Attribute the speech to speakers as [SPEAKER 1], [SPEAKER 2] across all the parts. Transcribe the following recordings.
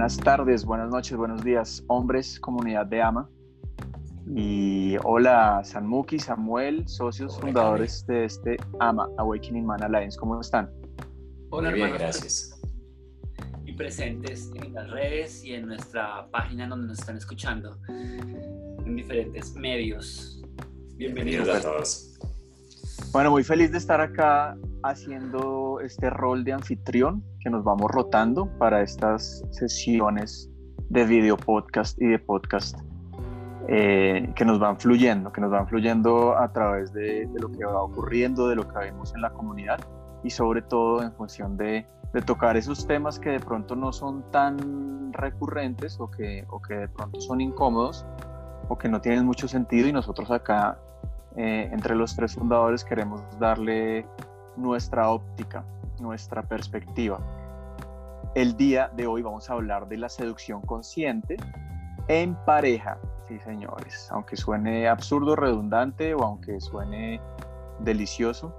[SPEAKER 1] Buenas tardes, buenas noches, buenos días, hombres, comunidad de AMA. Y hola, Sanmuki, Samuel, socios fundadores de este AMA, Awakening Man Alliance. ¿Cómo están?
[SPEAKER 2] Hola, bien, gracias. Y presentes en las redes y en nuestra página donde nos están escuchando, en diferentes medios. Bienvenidos a todos.
[SPEAKER 1] Bueno, muy feliz de estar acá haciendo este rol de anfitrión que nos vamos rotando para estas sesiones de video podcast y de podcast eh, que nos van fluyendo, que nos van fluyendo a través de, lo que va ocurriendo, de lo que vemos en la comunidad y sobre todo en función de, tocar esos temas que de pronto no son tan recurrentes o que, o que de pronto son incómodos o que no tienen mucho sentido y nosotros acá eh, entre los tres fundadores queremos darle nuestra óptica, nuestra perspectiva. El día de hoy vamos a hablar de la seducción consciente en pareja, sí señores, aunque suene absurdo, redundante o aunque suene delicioso,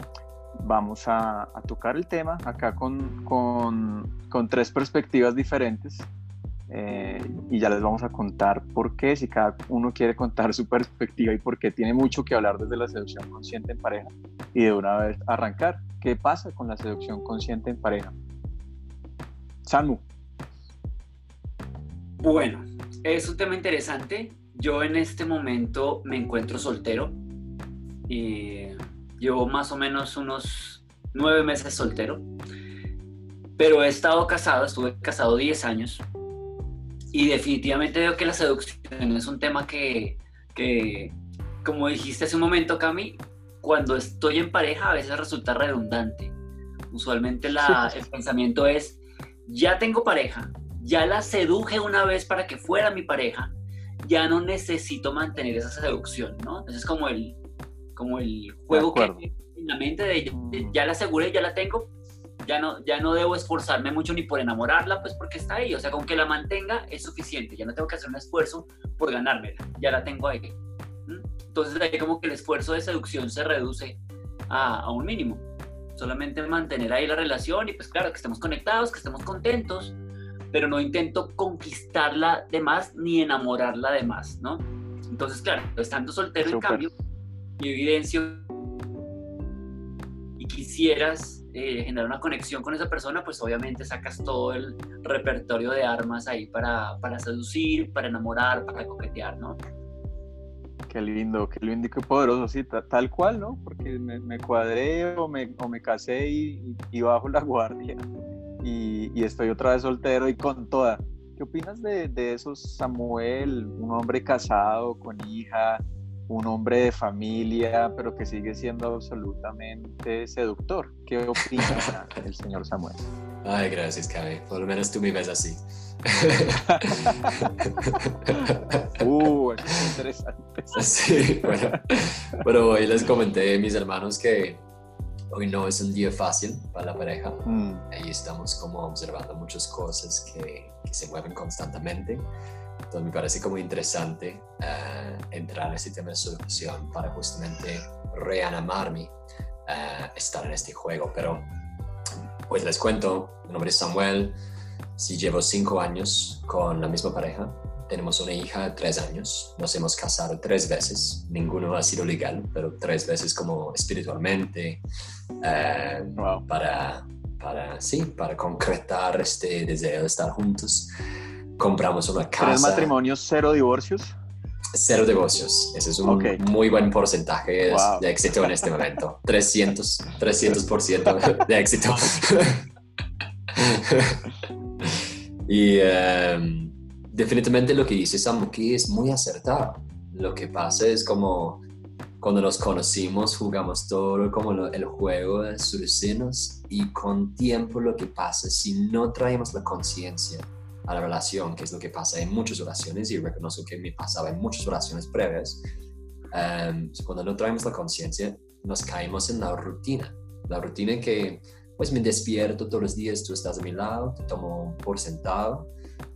[SPEAKER 1] vamos a, tocar el tema acá con, con tres perspectivas diferentes eh, y ya les vamos a contar por qué, si cada uno quiere contar su perspectiva y por qué tiene mucho que hablar desde la seducción consciente en pareja y de una vez arrancar. ¿Qué pasa con la seducción consciente en pareja? Samu.
[SPEAKER 2] Bueno, es un tema interesante. Yo en este momento me encuentro soltero. Y llevo más o menos unos nueve meses soltero. Pero he estado casado, estuve casado 10 años y definitivamente veo que la seducción es un tema que, que, como dijiste hace un momento, Cami, cuando estoy en pareja a veces resulta redundante. Usualmente la, el pensamiento es, ya tengo pareja, ya la seduje una vez para que fuera mi pareja, ya no necesito mantener esa seducción, ¿no? Ese es como el, como el juego que en la mente de, ya la aseguré, ya la tengo, ya no, ya no debo esforzarme mucho ni por enamorarla, pues porque está ahí, o sea, con que la mantenga es suficiente, ya no tengo que hacer un esfuerzo por ganármela, ya la tengo ahí. Entonces ahí como que el esfuerzo de seducción se reduce a, a un mínimo, solamente mantener ahí la relación y pues claro, que estemos conectados, que estemos contentos, pero no intento conquistarla de más ni enamorarla de más, ¿no? Entonces, claro, estando soltero en cambio, mi evidencio y quisieras eh, generar una conexión con esa persona, pues obviamente sacas todo el repertorio de armas ahí para, para seducir, para enamorar, para coquetear, ¿no?
[SPEAKER 1] Qué lindo, qué lindo y qué poderoso, sí, tal cual, ¿no? Porque me, cuadré o me, o me casé y, y, bajo la guardia y, y, estoy otra vez soltero y con toda. ¿Qué opinas de, de eso, Samuel? Un hombre casado, con hija, un hombre de familia, pero que sigue siendo absolutamente seductor. ¿Qué opina el señor Samuel?
[SPEAKER 3] Ay, gracias, Cabe. Por lo menos tú me ves así.
[SPEAKER 1] uh, es interesante.
[SPEAKER 3] Sí, bueno, bueno, hoy les comenté a mis hermanos que hoy no es un día fácil para la pareja. Mm. Ahí estamos como observando muchas cosas que, que se mueven constantemente. Entonces me parece como interesante uh, entrar en este tema de seducción para justamente reanimarme uh, estar en este juego. Pero pues les cuento, mi nombre es Samuel, si llevo cinco años con la misma pareja, tenemos una hija de tres años, nos hemos casado tres veces, ninguno ha sido legal, pero tres veces como espiritualmente, uh, para, para, sí, para concretar este deseo de estar juntos compramos una casa.
[SPEAKER 1] ¿Tres matrimonios, cero divorcios?
[SPEAKER 3] Cero divorcios. Ese es un muy buen porcentaje de éxito en este momento. 300, 300% de éxito. y em, definitivamente lo que dice Samuki es muy acertado. Lo que pasa es como cuando nos conocimos jugamos todo como el juego de sus y con tiempo lo que pasa si no traemos la conciencia a la relación, que es lo que pasa en muchas oraciones y reconozco que me pasaba en muchas oraciones previas. Em, cuando no traemos la conciencia, nos caemos en la rutina. La rutina que, pues me despierto todos los días, tú estás a mi lado, te tomo por sentado,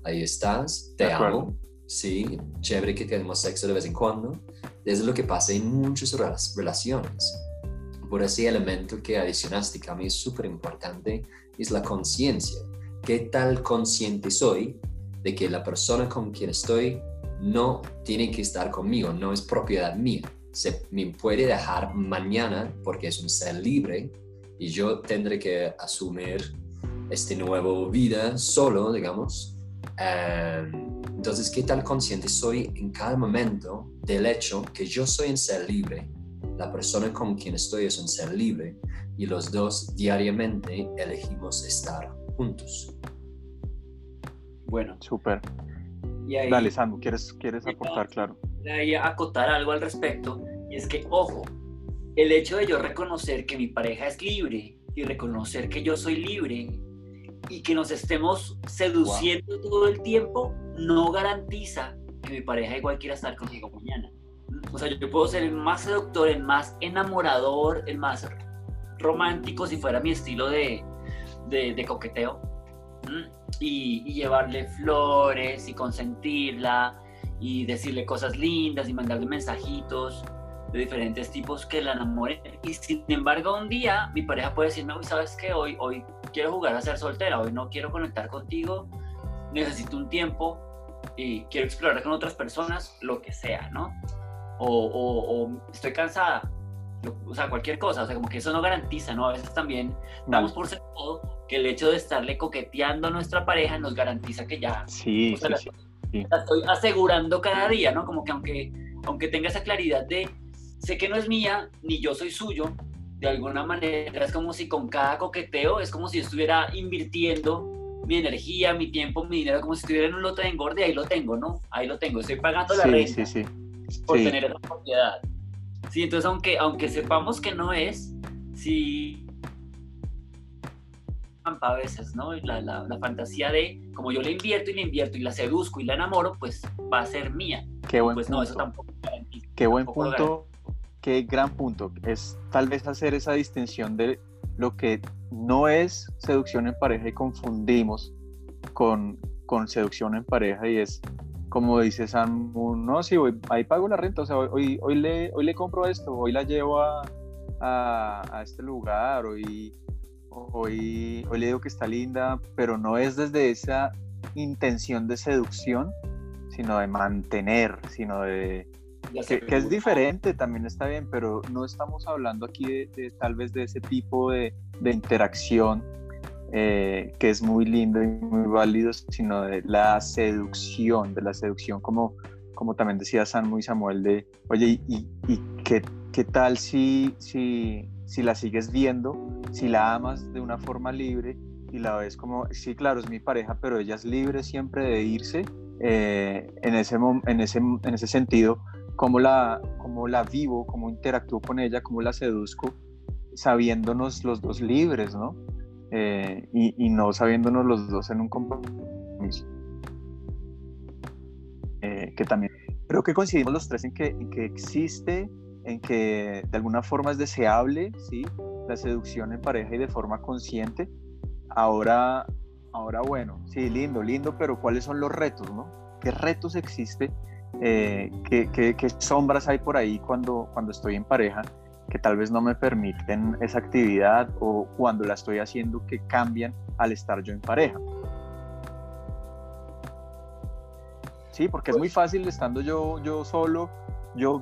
[SPEAKER 3] ahí estás, te amo, sí, chévere que tenemos sexo de vez en cuando. Es lo que pasa en muchas relaciones. Por ese elemento que adicionaste, que a mí es súper importante, es la conciencia qué tal consciente soy de que la persona con quien estoy no tiene que estar conmigo, no es propiedad mía. Se me puede dejar mañana porque es un ser libre y yo tendré que asumir este nuevo vida solo, digamos. Em, entonces, ¿qué tal consciente soy en cada momento del hecho que yo soy un ser libre? La persona con quien estoy es un ser libre y los dos diariamente elegimos estar juntos.
[SPEAKER 1] Bueno, súper. Dale, Samu, ¿quieres, quieres aportar, claro?
[SPEAKER 2] Voy a acotar algo al respecto, y es que, ojo, el hecho de yo reconocer que mi pareja es libre y reconocer que yo soy libre y que nos estemos seduciendo todo el tiempo no garantiza que mi pareja igual quiera estar conmigo mañana. O sea, yo puedo ser el más seductor, el más enamorador, el más romántico si fuera mi estilo de, de, coqueteo. Y, y, llevarle flores y consentirla y decirle cosas lindas y mandarle mensajitos de diferentes tipos que la enamoren. Y sin embargo, un día mi pareja puede decirme, hoy sabes que hoy, hoy quiero jugar a ser soltera, hoy no quiero conectar contigo, necesito un tiempo y quiero explorar con otras personas, lo que sea, ¿no? O, estoy cansada, o sea, cualquier cosa, o sea, como que eso no garantiza, ¿no? A veces también damos por sentado que el hecho de estarle coqueteando a nuestra pareja nos garantiza que ya...
[SPEAKER 1] Sí, sí, sí,
[SPEAKER 2] sí. La estoy asegurando cada día, ¿no? Como que aunque, aunque tenga esa claridad de sé que no es mía, ni yo soy suyo, de alguna manera es como si con cada coqueteo es como si estuviera invirtiendo mi energía, mi tiempo, mi dinero, como si estuviera en un lote de engorde, ahí lo tengo, ¿no? Ahí lo tengo, estoy pagando la renta sí, sí. por tener esa propiedad. Sí, entonces aunque, aunque sepamos que no es, sí a veces, ¿no? La, la, la, fantasía de, como yo le invierto y le invierto y la seduzco y la enamoro, pues va a ser mía.
[SPEAKER 1] Qué buen
[SPEAKER 2] pues
[SPEAKER 1] punto.
[SPEAKER 2] no, eso tampoco
[SPEAKER 1] Qué buen punto qué gran punto es tal vez hacer esa distinción de lo que no es seducción en pareja y confundimos con, con seducción en pareja y es como dice Sam, no, sí, hoy, ahí pago la renta, o sea, hoy, hoy, le, hoy le compro esto, hoy la llevo a, a, este lugar, hoy, hoy, hoy le digo que está linda, pero no es desde esa intención de seducción, sino de mantener, sino de, que, es diferente, también está bien, pero no estamos hablando aquí de, tal vez de ese tipo de, de interacción eh, que es muy lindo y muy válido, sino de la seducción, de la seducción como, como también decía San muy Samuel, de, oye, ¿y, y qué, qué, tal si, si, si la sigues viendo, si la amas de una forma libre y la ves como, sí, claro, es mi pareja, pero ella es libre siempre de irse? Eh, en, ese, en, ese, en ese sentido, cómo la, cómo la vivo, cómo interactúo con ella, cómo la seduzco, sabiéndonos los dos libres, ¿no? Eh, y, no sabiéndonos los dos en un compromiso. Eh, que también creo que coincidimos los tres en que, en que existe, en que de alguna forma es deseable, ¿sí? La seducción en pareja y de forma consciente. Ahora, ahora bueno, sí, lindo, lindo, pero ¿cuáles son los retos, no? ¿Qué retos existe eh, qué, sombras hay por ahí cuando, cuando estoy en pareja que tal vez no me permiten esa actividad o cuando la estoy haciendo que cambian al estar yo en pareja. Sí, porque es muy fácil estando yo, yo solo, yo,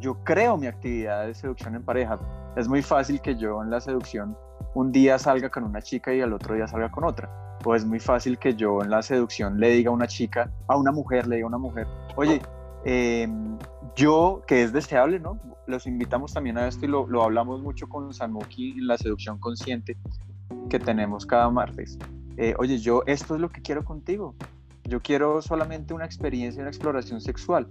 [SPEAKER 1] yo creo mi actividad de seducción en pareja. Es muy fácil que yo en la seducción un día salga con una chica y al otro día salga con otra o es muy fácil que yo en la seducción le diga a una chica, a una mujer, le diga a una mujer, oye, em, yo, que es deseable, ¿no? Los invitamos también a esto y lo, hablamos mucho con Sanuki en la seducción consciente que tenemos cada martes. Eh, oye, yo esto es lo que quiero contigo. Yo quiero solamente una experiencia, una exploración sexual.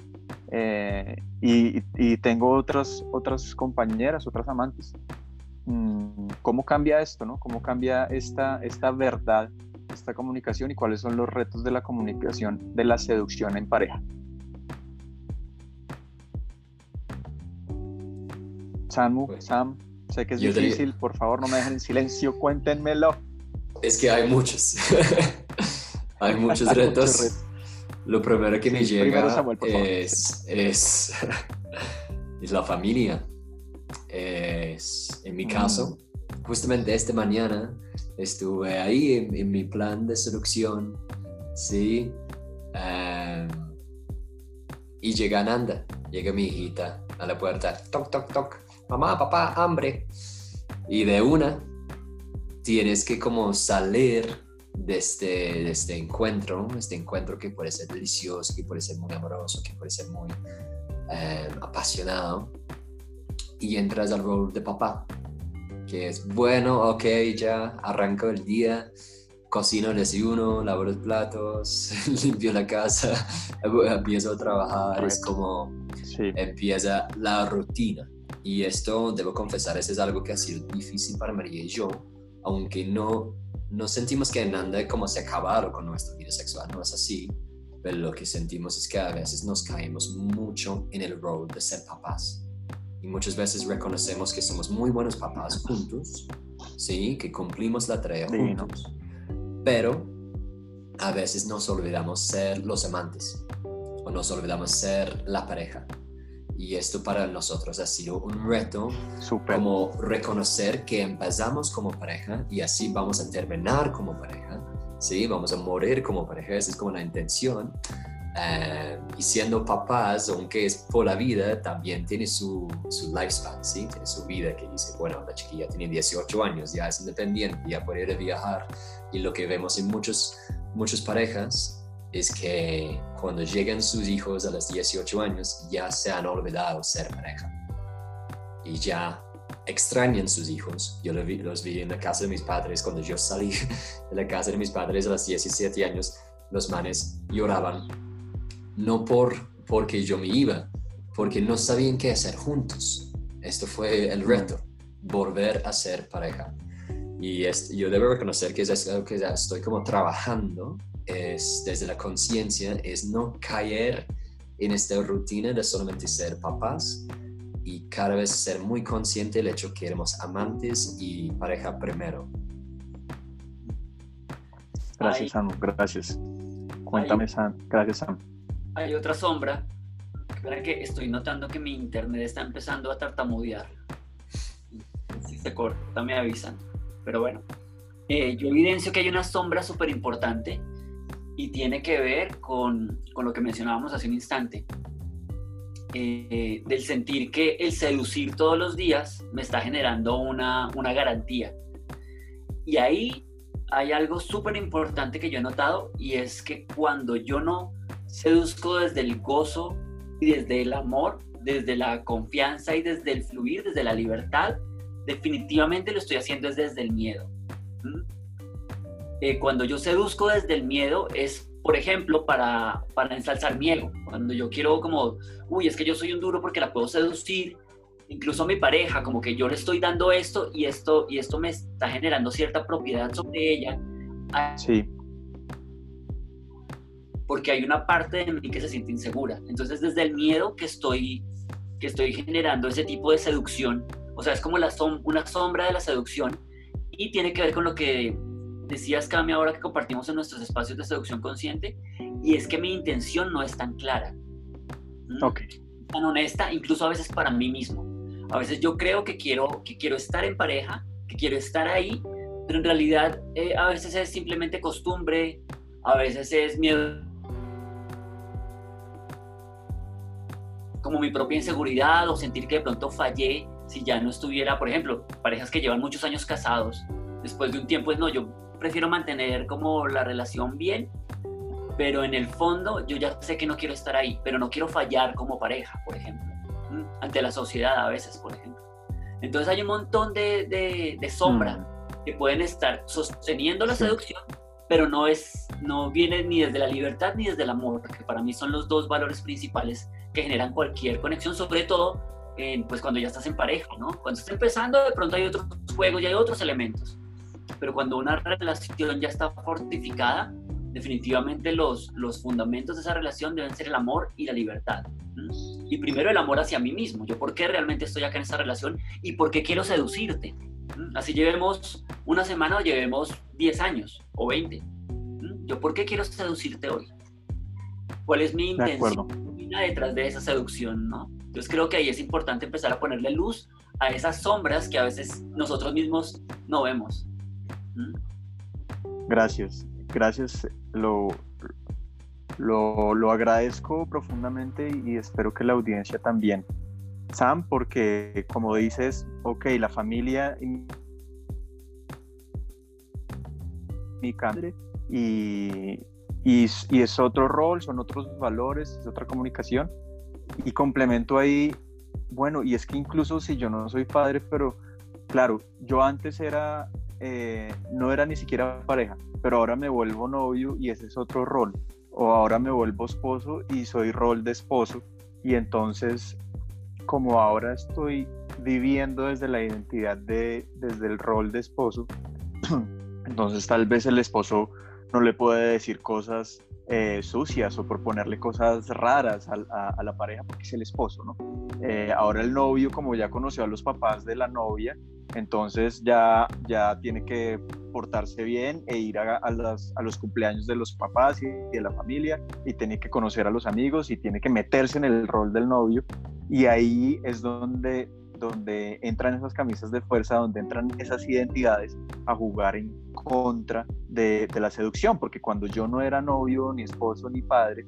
[SPEAKER 1] Eh, y, y, tengo otras, otras compañeras, otras amantes. Mm, ¿Cómo cambia esto, no? ¿Cómo cambia esta, esta verdad esta comunicación y cuáles son los retos de la comunicación de la seducción en pareja. Samu, pues, Sam, sé que es difícil, por favor no me dejen en silencio, cuéntenmelo.
[SPEAKER 3] Es que hay muchos, hay muchos retos. Lo primero que me llega es, es, es, la familia. Es, en mi caso, mm. justamente esta mañana estuve ahí en, mi plan de seducción Sí. Em, y llega Nanda, llega mi hijita a la puerta, toc, toc, toc, mamá, papá, hambre. Y de una, tienes que como salir de este, de este encuentro, este encuentro que puede ser delicioso, que puede ser muy amoroso, que puede ser muy em, apasionado, y entras al rol de papá, que es bueno, ok, ya arranco el día, cocino el desayuno, lavo los platos, limpio la casa, empiezo a trabajar, es como empieza la rutina. Y esto, debo confesar, eso es algo que ha sido difícil para María y yo, aunque no, no sentimos que Nanda como se acabaron con nuestra vida sexual, no es así, pero lo que sentimos es que a veces nos caemos mucho en el rol de ser papás. Y muchas veces reconocemos que somos muy buenos papás juntos, ¿sí? Que cumplimos la tarea juntos. Pero a veces nos olvidamos ser los amantes o nos olvidamos ser la pareja. Y esto para nosotros ha sido un reto, como reconocer que empezamos como pareja y así vamos a terminar como pareja, ¿sí? Vamos a morir como pareja, esa es como la intención. Eh, y siendo papás, aunque es por la vida, también tiene su, su lifespan, ¿sí? Tiene su vida que dice, bueno, la chiquilla tiene 18 años, ya es independiente, ya puede ir a viajar. Y lo que vemos en muchos, muchas parejas es que cuando llegan sus hijos a los 18 años ya se han olvidado ser pareja y ya extrañan sus hijos. Yo los vi, los vi en la casa de mis padres cuando yo salí de la casa de mis padres a los 17 años, los manes lloraban, no por porque yo me iba, porque no sabían qué hacer juntos. Esto fue el reto, volver a ser pareja. Y yo debo reconocer que es algo que estoy como trabajando es, desde la conciencia es no caer en esta rutina de solamente ser papás y cada vez ser muy consciente del hecho que éramos amantes y pareja primero.
[SPEAKER 1] Gracias, Sam. Gracias. Cuéntame, Sam. Gracias, Sam.
[SPEAKER 2] Hay otra sombra. Espera que estoy notando que mi internet está empezando a tartamudear. Si se corta, me avisan. Pero bueno, eh, yo evidencio que hay una sombra súper importante y tiene que ver con, con lo que mencionábamos hace un instante, eh, del sentir que el seducir todos los días me está generando una, una garantía. Y ahí hay algo súper importante que yo he notado y es que cuando yo no seduzco desde el gozo y desde el amor, desde la confianza y desde el fluir, desde la libertad, definitivamente lo estoy haciendo desde el miedo. Eh, cuando yo seduzco desde el miedo es, por ejemplo, para, para ensalzar mi ego. Cuando yo quiero como, uy, es que yo soy un duro porque la puedo seducir, incluso a mi pareja, como que yo le estoy dando esto y esto, y esto me está generando cierta propiedad sobre ella.
[SPEAKER 1] Sí.
[SPEAKER 2] Porque hay una parte de mí que se siente insegura. Entonces, desde el miedo que estoy, que estoy generando ese tipo de seducción, o sea, es como la una sombra de la seducción y tiene que ver con lo que decías, Cami, ahora que compartimos en nuestros espacios de seducción consciente, y es que mi intención no es tan clara.
[SPEAKER 1] Ok.
[SPEAKER 2] Tan honesta, incluso a veces para mí mismo. A veces yo creo que quiero, que quiero estar en pareja, que quiero estar ahí, pero en realidad eh, a veces es simplemente costumbre, a veces es miedo. Como mi propia inseguridad o sentir que de pronto fallé si ya no estuviera, por ejemplo, parejas que llevan muchos años casados, después de un tiempo es no, yo prefiero mantener como la relación bien, pero en el fondo yo ya sé que no quiero estar ahí, pero no quiero fallar como pareja, por ejemplo, ante la sociedad a veces, por ejemplo. Entonces hay un montón de, de, sombra mm. que pueden estar sosteniendo la seducción, pero no, es, no viene ni desde la libertad ni desde el amor, que para mí son los dos valores principales que generan cualquier conexión, sobre todo pues cuando ya estás en pareja, ¿no? Cuando estás empezando, de pronto hay otros juegos y hay otros elementos pero cuando una relación ya está fortificada, definitivamente los, los fundamentos de esa relación deben ser el amor y la libertad. Y primero el amor hacia mí mismo, yo por qué realmente estoy acá en esa relación y por qué quiero seducirte. Así llevemos una semana o llevemos 10 años o 20. Yo por qué quiero seducirte hoy. ¿Cuál es mi intención detrás de esa seducción? ¿no? Entonces creo que ahí es importante empezar a ponerle luz a esas sombras que a veces nosotros mismos no vemos.
[SPEAKER 1] Gracias, gracias. Lo, lo, lo agradezco profundamente y espero que la audiencia también. Sam, porque como dices, ok, la familia mi padre y, y, y, es otro rol, son otros valores, es otra comunicación. Y complemento ahí, bueno, y es que incluso si yo no soy padre, pero claro, yo antes era, eh, no era ni siquiera pareja, pero ahora me vuelvo novio y ese es otro rol. O ahora me vuelvo esposo y soy rol de esposo. Y entonces como ahora estoy viviendo desde la identidad de, desde el rol de esposo, entonces tal vez el esposo no le puede decir cosas eh, sucias o proponerle cosas raras a, la pareja porque es el esposo, ¿no? Eh, ahora el novio, como ya conoció a los papás de la novia, entonces ya, ya tiene que portarse bien e ir a, a, los cumpleaños de los papás y de la familia y tiene que conocer a los amigos y tiene que meterse en el rol del novio y ahí es donde, donde entran esas camisas de fuerza, donde entran esas identidades a jugar en contra de, la seducción, porque cuando yo no era novio, ni esposo, ni padre,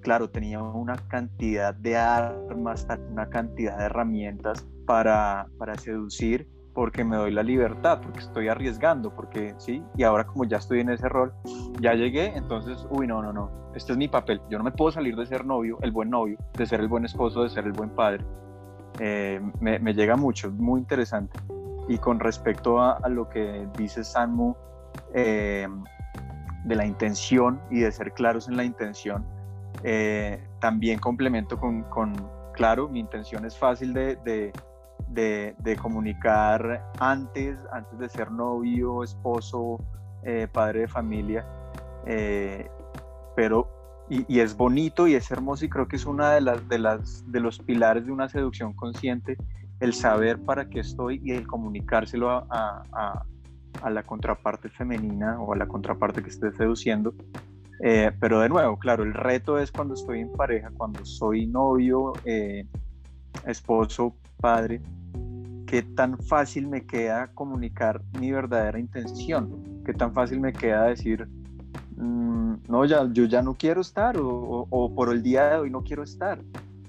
[SPEAKER 1] claro, tenía una cantidad de armas, una cantidad de herramientas para, para seducir porque me doy la libertad, porque estoy arriesgando, porque sí, y ahora como ya estoy en ese rol, ya llegué, entonces, uy, no, no, no, este es mi papel, yo no me puedo salir de ser novio, el buen novio, de ser el buen esposo, de ser el buen padre. Eh, me, llega mucho, muy interesante. Y con respecto a, lo que dice Samu, eh, de la intención y de ser claros en la intención, eh, también complemento con, claro, mi intención es fácil de, de comunicar antes, antes de ser novio, esposo, padre de familia. Pero, y, es bonito y es hermoso y creo que es una de las, de las de los pilares de una seducción consciente, el saber para qué estoy y el comunicárselo a, a, la contraparte femenina o a la contraparte que esté seduciendo. Eh, pero de nuevo, claro, el reto es cuando estoy en pareja, cuando soy novio, esposo, padre, qué tan fácil me queda comunicar mi verdadera intención, qué tan fácil me queda decir, mm, no, ya, yo ya no quiero estar o, por el día de hoy no quiero estar.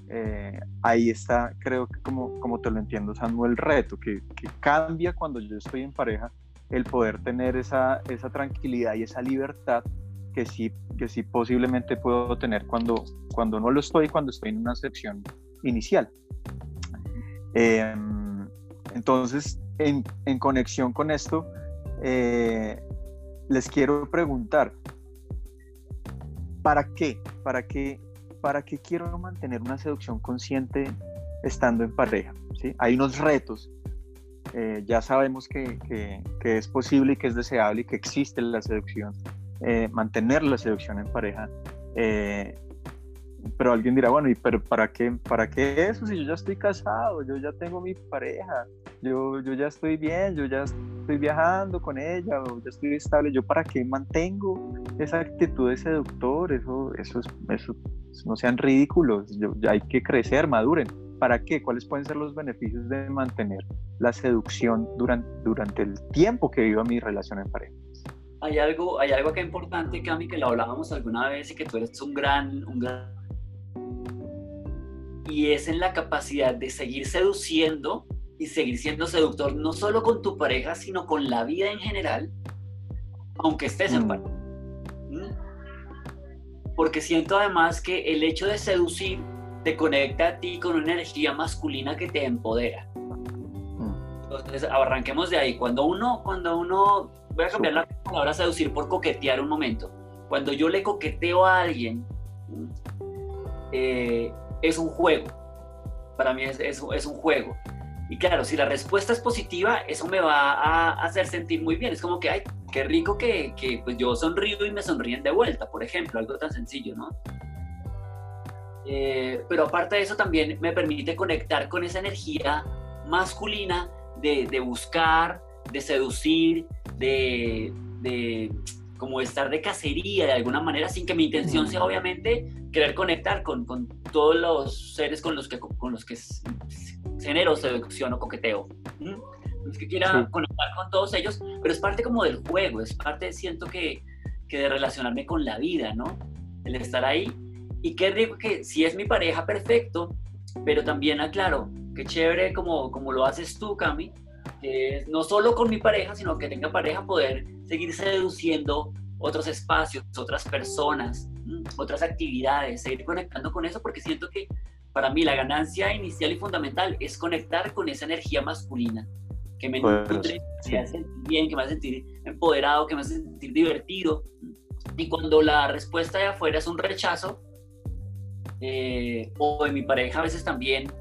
[SPEAKER 1] Eh, ahí está, creo que como, como te lo entiendo, Samuel, el reto, que, que, cambia cuando yo estoy en pareja, el poder tener esa, esa tranquilidad y esa libertad que sí, que sí posiblemente puedo tener cuando, cuando no lo estoy, cuando estoy en una sección inicial. Eh, entonces, en, conexión con esto, eh, les quiero preguntar, ¿para qué? ¿Para qué? ¿Para qué quiero mantener una seducción consciente estando en pareja? ¿sí? Hay unos retos. Eh, ya sabemos que, es posible y que es deseable y que existe la seducción, eh, mantener la seducción en pareja pero alguien dirá, bueno, ¿y pero para qué, para qué eso si yo ya estoy casado, yo ya tengo mi pareja, yo, yo ya estoy bien, yo ya estoy viajando con ella, o ya estoy estable, yo para qué mantengo esa actitud de seductor, eso, eso, eso, no sean ridículos, yo, hay que crecer, maduren. ¿Para qué? ¿Cuáles pueden ser los beneficios de mantener la seducción durante, durante el tiempo que vivo mi relación en pareja?
[SPEAKER 2] Hay algo, hay algo que es importante, Cami, que lo hablábamos alguna vez y que tú eres un gran, un gran y es en la capacidad de seguir seduciendo y seguir siendo seductor no solo con tu pareja, sino con la vida en general, aunque estés en mm. pareja. ¿Mm? Porque siento además que el hecho de seducir te conecta a ti con una energía masculina que te empodera. Mm. Entonces, arranquemos de ahí. Cuando uno, cuando uno, voy a cambiar la palabra seducir por coquetear un momento. Cuando yo le coqueteo a alguien, eh, es un juego. Para mí es, es, es, un juego. Y claro, si la respuesta es positiva, eso me va a hacer sentir muy bien. Es como que, ay, qué rico que, que pues yo sonrío y me sonríen de vuelta, por ejemplo, algo tan sencillo, ¿no? Eh, pero aparte de eso también me permite conectar con esa energía masculina de, de buscar, de seducir, de, de como estar de cacería de alguna manera, sin que mi intención sea obviamente querer conectar con, con todos los seres con los que, con los que genero seducción o coqueteo. No es que quiera conectar con todos ellos, pero es parte como del juego, es parte, siento que, que de relacionarme con la vida, ¿no? el estar ahí. Y qué rico que si es mi pareja, perfecto, pero también aclaro, qué chévere como, como lo haces tú, Cami, que no solo con mi pareja, sino que tenga pareja poder seguir seduciendo otros espacios, otras personas, otras actividades, seguir conectando con eso, porque siento que para mí la ganancia inicial y fundamental es conectar con esa energía masculina, que me pues, nutre, que me hace sentir bien, que me hace sentir empoderado, que me hace sentir divertido. Y cuando la respuesta de afuera es un rechazo, eh, o de mi pareja a veces también,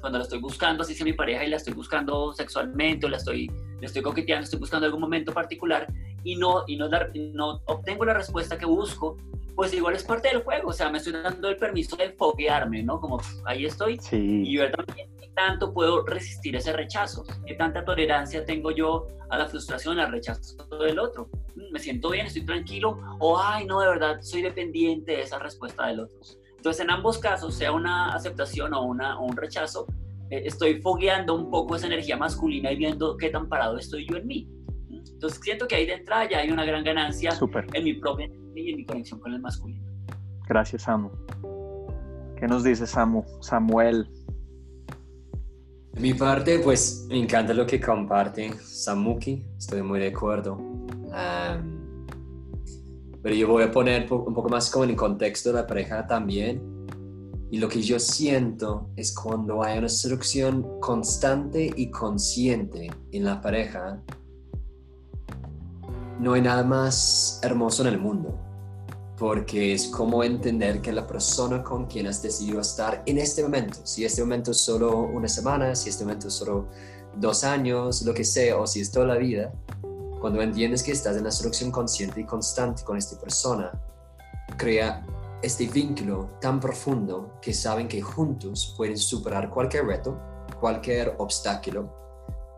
[SPEAKER 2] cuando la estoy buscando, así sea mi pareja y la estoy buscando sexualmente o la estoy, la estoy coqueteando, estoy buscando algún momento particular y no, y no, dar, no obtengo la respuesta que busco, pues igual es parte del juego, o sea, me estoy dando el permiso de foguearme, ¿no? Como ahí estoy y ver también tanto puedo resistir ese rechazo, qué tanta tolerancia tengo yo a la frustración, al rechazo del otro. Me siento bien, estoy tranquilo, o ay, no, de verdad, soy dependiente de esa respuesta del otro. Entonces, en ambos casos, sea una aceptación o, una, o un rechazo, eh, estoy fogueando un poco esa energía masculina y viendo qué tan parado estoy yo en mí. Entonces, siento que ahí de entrada ya hay una gran ganancia en mi propia y en mi conexión con el masculino.
[SPEAKER 1] Gracias, Samu. ¿Qué nos dice Samu? Samuel.
[SPEAKER 3] De mi parte, pues me encanta lo que comparte Samuki, estoy muy de acuerdo. Pero yo voy a poner un poco más como en el contexto de la pareja también. Y lo que yo siento es cuando hay una seducción constante y consciente en la pareja, no hay nada más hermoso en el mundo. Porque es como entender que la persona con quien has decidido estar en este momento, si este momento es solo una semana, si este momento es solo dos años, lo que sea, o si es toda la vida, cuando entiendes que estás en la seducción consciente y constante con esta persona, crea este vínculo tan profundo que saben que juntos pueden superar cualquier reto, cualquier obstáculo,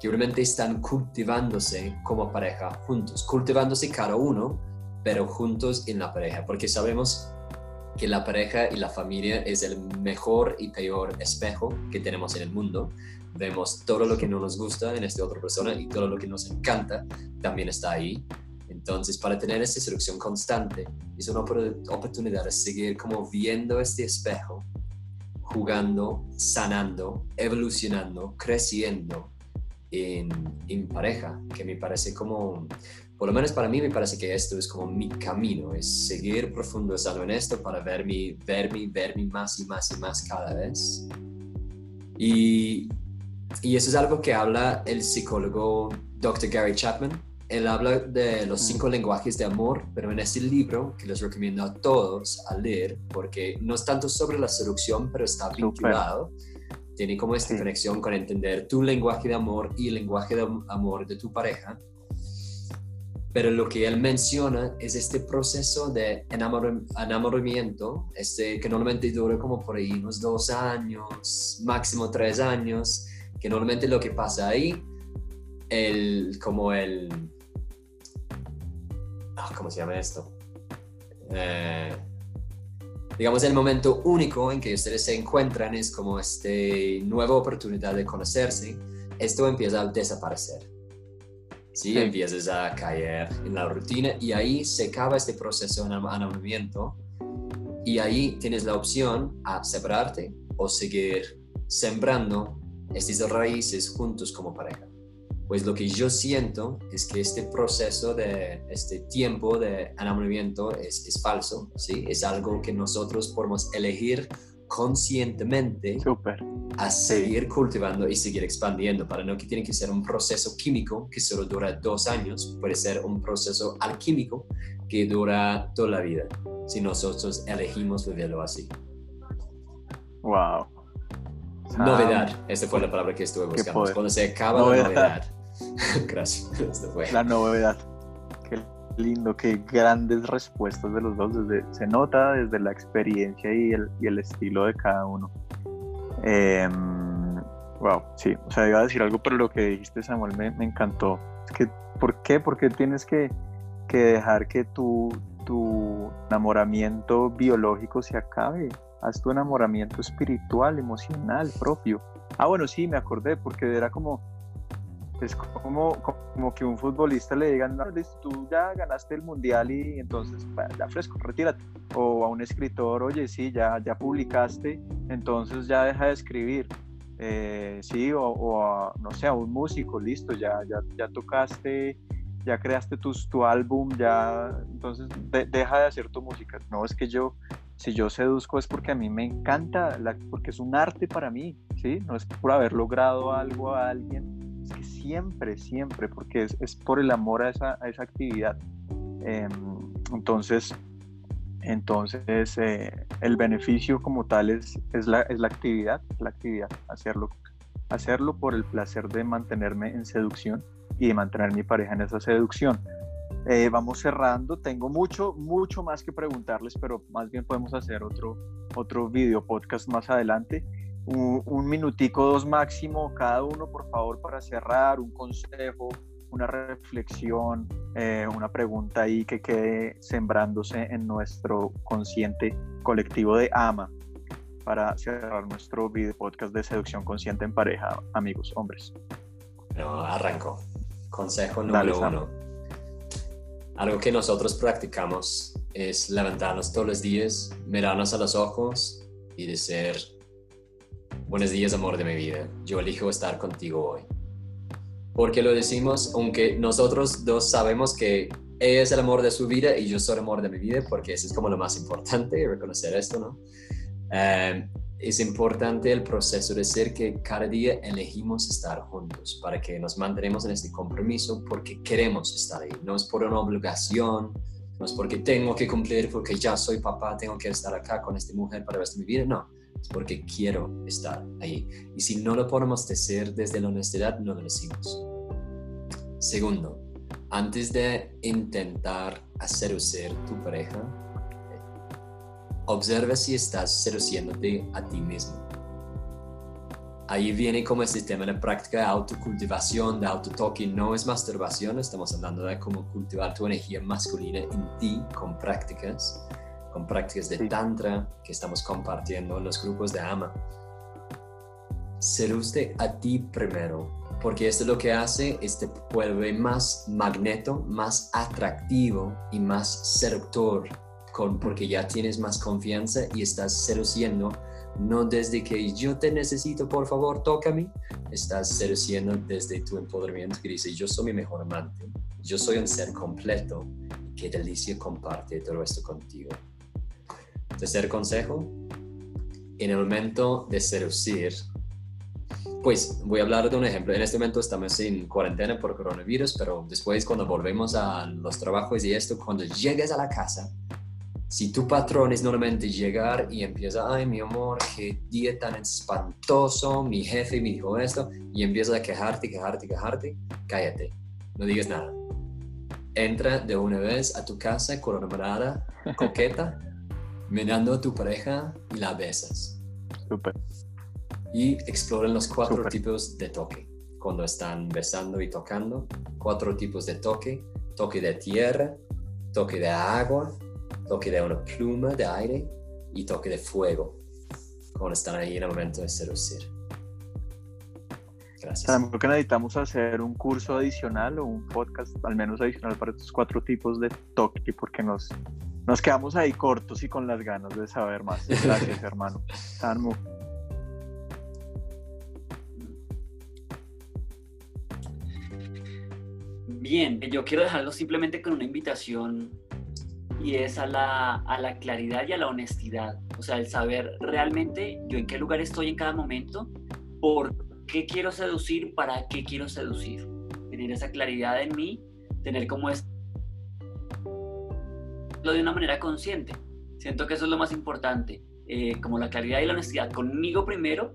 [SPEAKER 3] que realmente están cultivándose como pareja juntos, cultivándose cada uno, pero juntos en la pareja, porque sabemos que la pareja y la familia es el mejor y peor espejo que tenemos en el mundo vemos todo lo que no nos gusta en esta otra persona y todo lo que nos encanta también está ahí. Entonces, para tener esta seducción constante, es una oportunidad de seguir como viendo este espejo, jugando, sanando, evolucionando, creciendo en, en pareja, que me parece como, por lo menos para mí me parece que esto es como mi camino, es seguir profundizando en esto para verme, verme, verme más y más y más cada vez. Y y eso es algo que habla el psicólogo Dr. Gary Chapman. Él habla de los mm. cinco lenguajes de amor, pero en este libro, que les recomiendo a todos a leer, porque no es tanto sobre la seducción, pero está vinculado. Tiene como esta conexión con entender tu lenguaje de amor y el lenguaje de amor de tu pareja. Pero lo que él menciona es este proceso de enamoramiento, este, que normalmente dura como por ahí unos dos años, máximo tres años, que normalmente lo que pasa ahí, el, como el... Ah, ¿Cómo se llama esto? Eh, digamos, el momento único en que ustedes se encuentran es como esta nueva oportunidad de conocerse, esto empieza a desaparecer. ¿Sí? Empiezas a caer en la rutina y ahí se acaba este proceso de enamoramiento y ahí tienes la opción a separarte o seguir sembrando estas raíces juntos como pareja. Pues lo que yo siento es que este proceso de este tiempo de enamoramiento es, es falso, ¿sí? Es algo que nosotros podemos elegir conscientemente a seguir cultivando y seguir expandiendo, para no que tiene que ser un proceso químico que solo dura dos años, puede ser un proceso alquímico que dura toda la vida, si nosotros elegimos vivirlo así.
[SPEAKER 1] Wow,
[SPEAKER 3] Novedad, esa fue la palabra que estuve buscando. Cuando se acaba la novedad. Gracias.
[SPEAKER 1] La novedad. Lindo, qué grandes respuestas de los dos. se nota desde la experiencia y el, y el estilo de cada uno. Em, wow, sí. O sea, iba a decir algo, pero lo que dijiste, Samuel, me, me encantó. Es que, ¿por qué? Tienes que, que dejar que tu, tu enamoramiento biológico se acabe haz tu enamoramiento espiritual, emocional, propio. Ah, bueno, sí, me acordé, porque era como, es como, como que un futbolista le digan, no, tú ya ganaste el mundial y entonces ya fresco, retírate. O a un escritor, oye, sí, ya, ya publicaste, entonces ya deja de escribir. Eh, sí, o, a, no sé, a un músico, listo, ya, ya, ya tocaste, ya creaste tu, tu álbum, ya, entonces deja de hacer tu música. No, es que yo, si yo seduzco es porque a mí me encanta, porque es un arte para mí, ¿sí? No es por haber logrado algo a alguien, siempre, siempre, porque es, por el amor a esa, a esa actividad. Em, entonces, entonces eh, el beneficio como tal es, es, la, es la actividad, la actividad, hacerlo, hacerlo por el placer de mantenerme en seducción y de mantener mi pareja en esa seducción. Eh, vamos cerrando, tengo mucho, mucho más que preguntarles, pero más bien podemos hacer otro, otro video podcast más adelante un, minutico, dos máximo, cada uno, por favor, para cerrar, un consejo, una reflexión, eh, una pregunta ahí que quede sembrándose en nuestro consciente colectivo de AMA para cerrar nuestro video podcast de seducción consciente en pareja, amigos, hombres.
[SPEAKER 3] No, arranco. Consejo número uno. Algo que nosotros practicamos es levantarnos todos los días, mirarnos a los ojos y decir, Buenos días, amor de mi vida. Yo elijo estar contigo hoy. Porque lo decimos, aunque nosotros dos sabemos que ella es el amor de su vida y yo soy el amor de mi vida, porque eso es como lo más importante, reconocer esto, ¿no? Eh, es importante el proceso de ser que cada día elegimos estar juntos para que nos mantenemos en este compromiso porque queremos estar ahí. No es por una obligación, no es porque tengo que cumplir, porque ya soy papá, tengo que estar acá con esta mujer para el resto mi vida. No, porque quiero estar ahí. Y si no lo podemos decir desde la honestidad, no lo decimos. Segundo, antes de intentar seducir tu pareja, observa si estás seduciéndote a ti mismo. Ahí viene como el sistema de práctica de autocultivación, de autotoque. No es masturbación, estamos hablando de cómo cultivar tu energía masculina en ti con prácticas con prácticas de Tantra que estamos compartiendo en los grupos de Ama. Seduce a ti primero, porque esto lo que hace es te vuelve más magneto, más atractivo y más seductor, con, porque ya tienes más confianza y estás seduciendo no desde que yo te necesito, por favor, tócame, estás seduciendo desde tu empoderamiento que dice, yo soy mi mejor amante, yo soy un ser completo, qué delicia comparte todo esto contigo. Tercer consejo, en el momento de seducir, pues voy a hablar de un ejemplo. En este momento estamos en cuarentena por coronavirus, pero después cuando volvemos a los trabajos y esto, cuando llegues a la casa, si tu patrón es normalmente llegar y empieza, ay mi amor, qué día tan espantoso, mi jefe me dijo esto, y empieza a quejarte, quejarte, quejarte, cállate, no digas nada. Entra de una vez a tu casa con una coqueta mirando a tu pareja y la besas.
[SPEAKER 1] Super.
[SPEAKER 3] Y exploren los cuatro tipos de toque. Cuando están besando y tocando, cuatro tipos de toque. Toque de tierra, toque de agua, toque de una pluma de aire y toque de fuego. Cuando están ahí en el momento de seducir. Gracias.
[SPEAKER 1] Creo que necesitamos hacer un curso adicional o un podcast al menos adicional para estos cuatro tipos de toque porque nos nos quedamos ahí cortos y con las ganas de saber más. Gracias, hermano.
[SPEAKER 2] Bien, yo quiero dejarlo simplemente con una invitación y es a la, a la claridad y a la honestidad. O sea, el saber realmente yo en qué lugar estoy en cada momento, por qué quiero seducir, para qué quiero seducir. Tener esa claridad en mí, tener como es de una manera consciente. Siento que eso es lo más importante, eh, como la claridad y la honestidad conmigo primero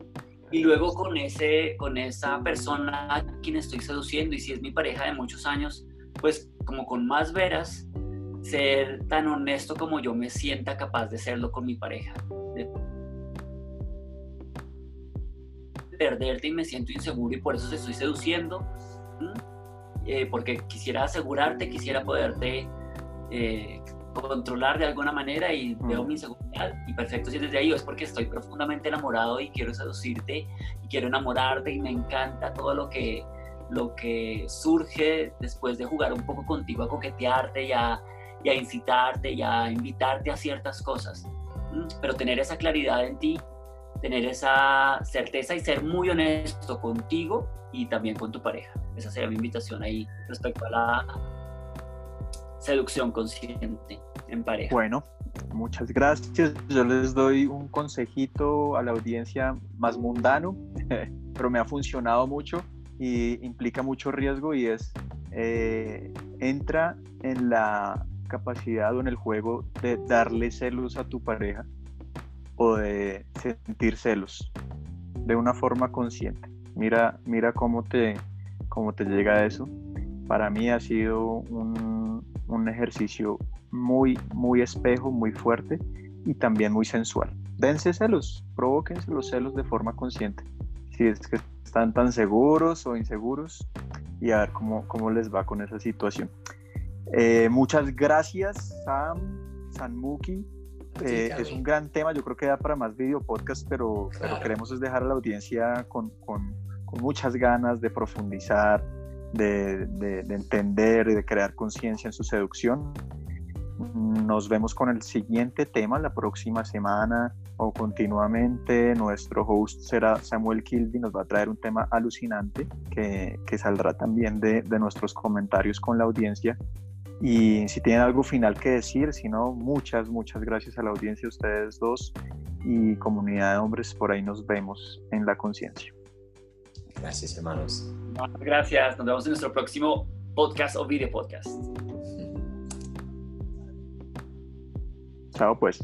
[SPEAKER 2] y luego con, ese, con esa persona a quien estoy seduciendo y si es mi pareja de muchos años, pues como con más veras, ser tan honesto como yo me sienta capaz de serlo con mi pareja. perderte y me siento inseguro y por eso te estoy seduciendo, eh, porque quisiera asegurarte, quisiera poderte eh, controlar de alguna manera y veo mi inseguridad y perfecto si desde ahí es porque estoy profundamente enamorado y quiero seducirte y quiero enamorarte y me encanta todo lo que lo que surge después de jugar un poco contigo a coquetearte y a, y a incitarte y a invitarte a ciertas cosas. Pero tener esa claridad en ti, tener esa certeza y ser muy honesto contigo y también con tu pareja. Esa sería mi invitación ahí respecto a la seducción consciente en pareja.
[SPEAKER 1] Bueno, muchas gracias. Yo les doy un consejito a la audiencia más mundano, pero me ha funcionado mucho y implica mucho riesgo y es eh, entra en la capacidad o en el juego de darle celos a tu pareja o de sentir celos de una forma consciente. Mira, mira cómo te, cómo te llega eso. Para mí ha sido un, un ejercicio muy, muy espejo, muy fuerte y también muy sensual. Dense celos, provóquense los celos de forma consciente. Si es que están tan seguros o inseguros y a ver cómo, cómo les va con esa situación. Eh, muchas gracias, Sam, Sanmuki. Eh, es un gran tema, yo creo que da para más video podcast, pero, pero queremos es dejar a la audiencia con, con, con muchas ganas de profundizar, de, de, de entender y de crear conciencia en su seducción. Nos vemos con el siguiente tema la próxima semana o continuamente. Nuestro host será Samuel Kilby, nos va a traer un tema alucinante que, que saldrá también de, de, nuestros comentarios con la audiencia. Y si tienen algo final que decir, si no, muchas, muchas gracias a la audiencia, ustedes dos y comunidad de hombres, por ahí nos vemos en la conciencia.
[SPEAKER 3] Gracias, hermanos.
[SPEAKER 2] Gracias. Nos vemos en nuestro próximo podcast o video podcast.
[SPEAKER 1] Chao, pues.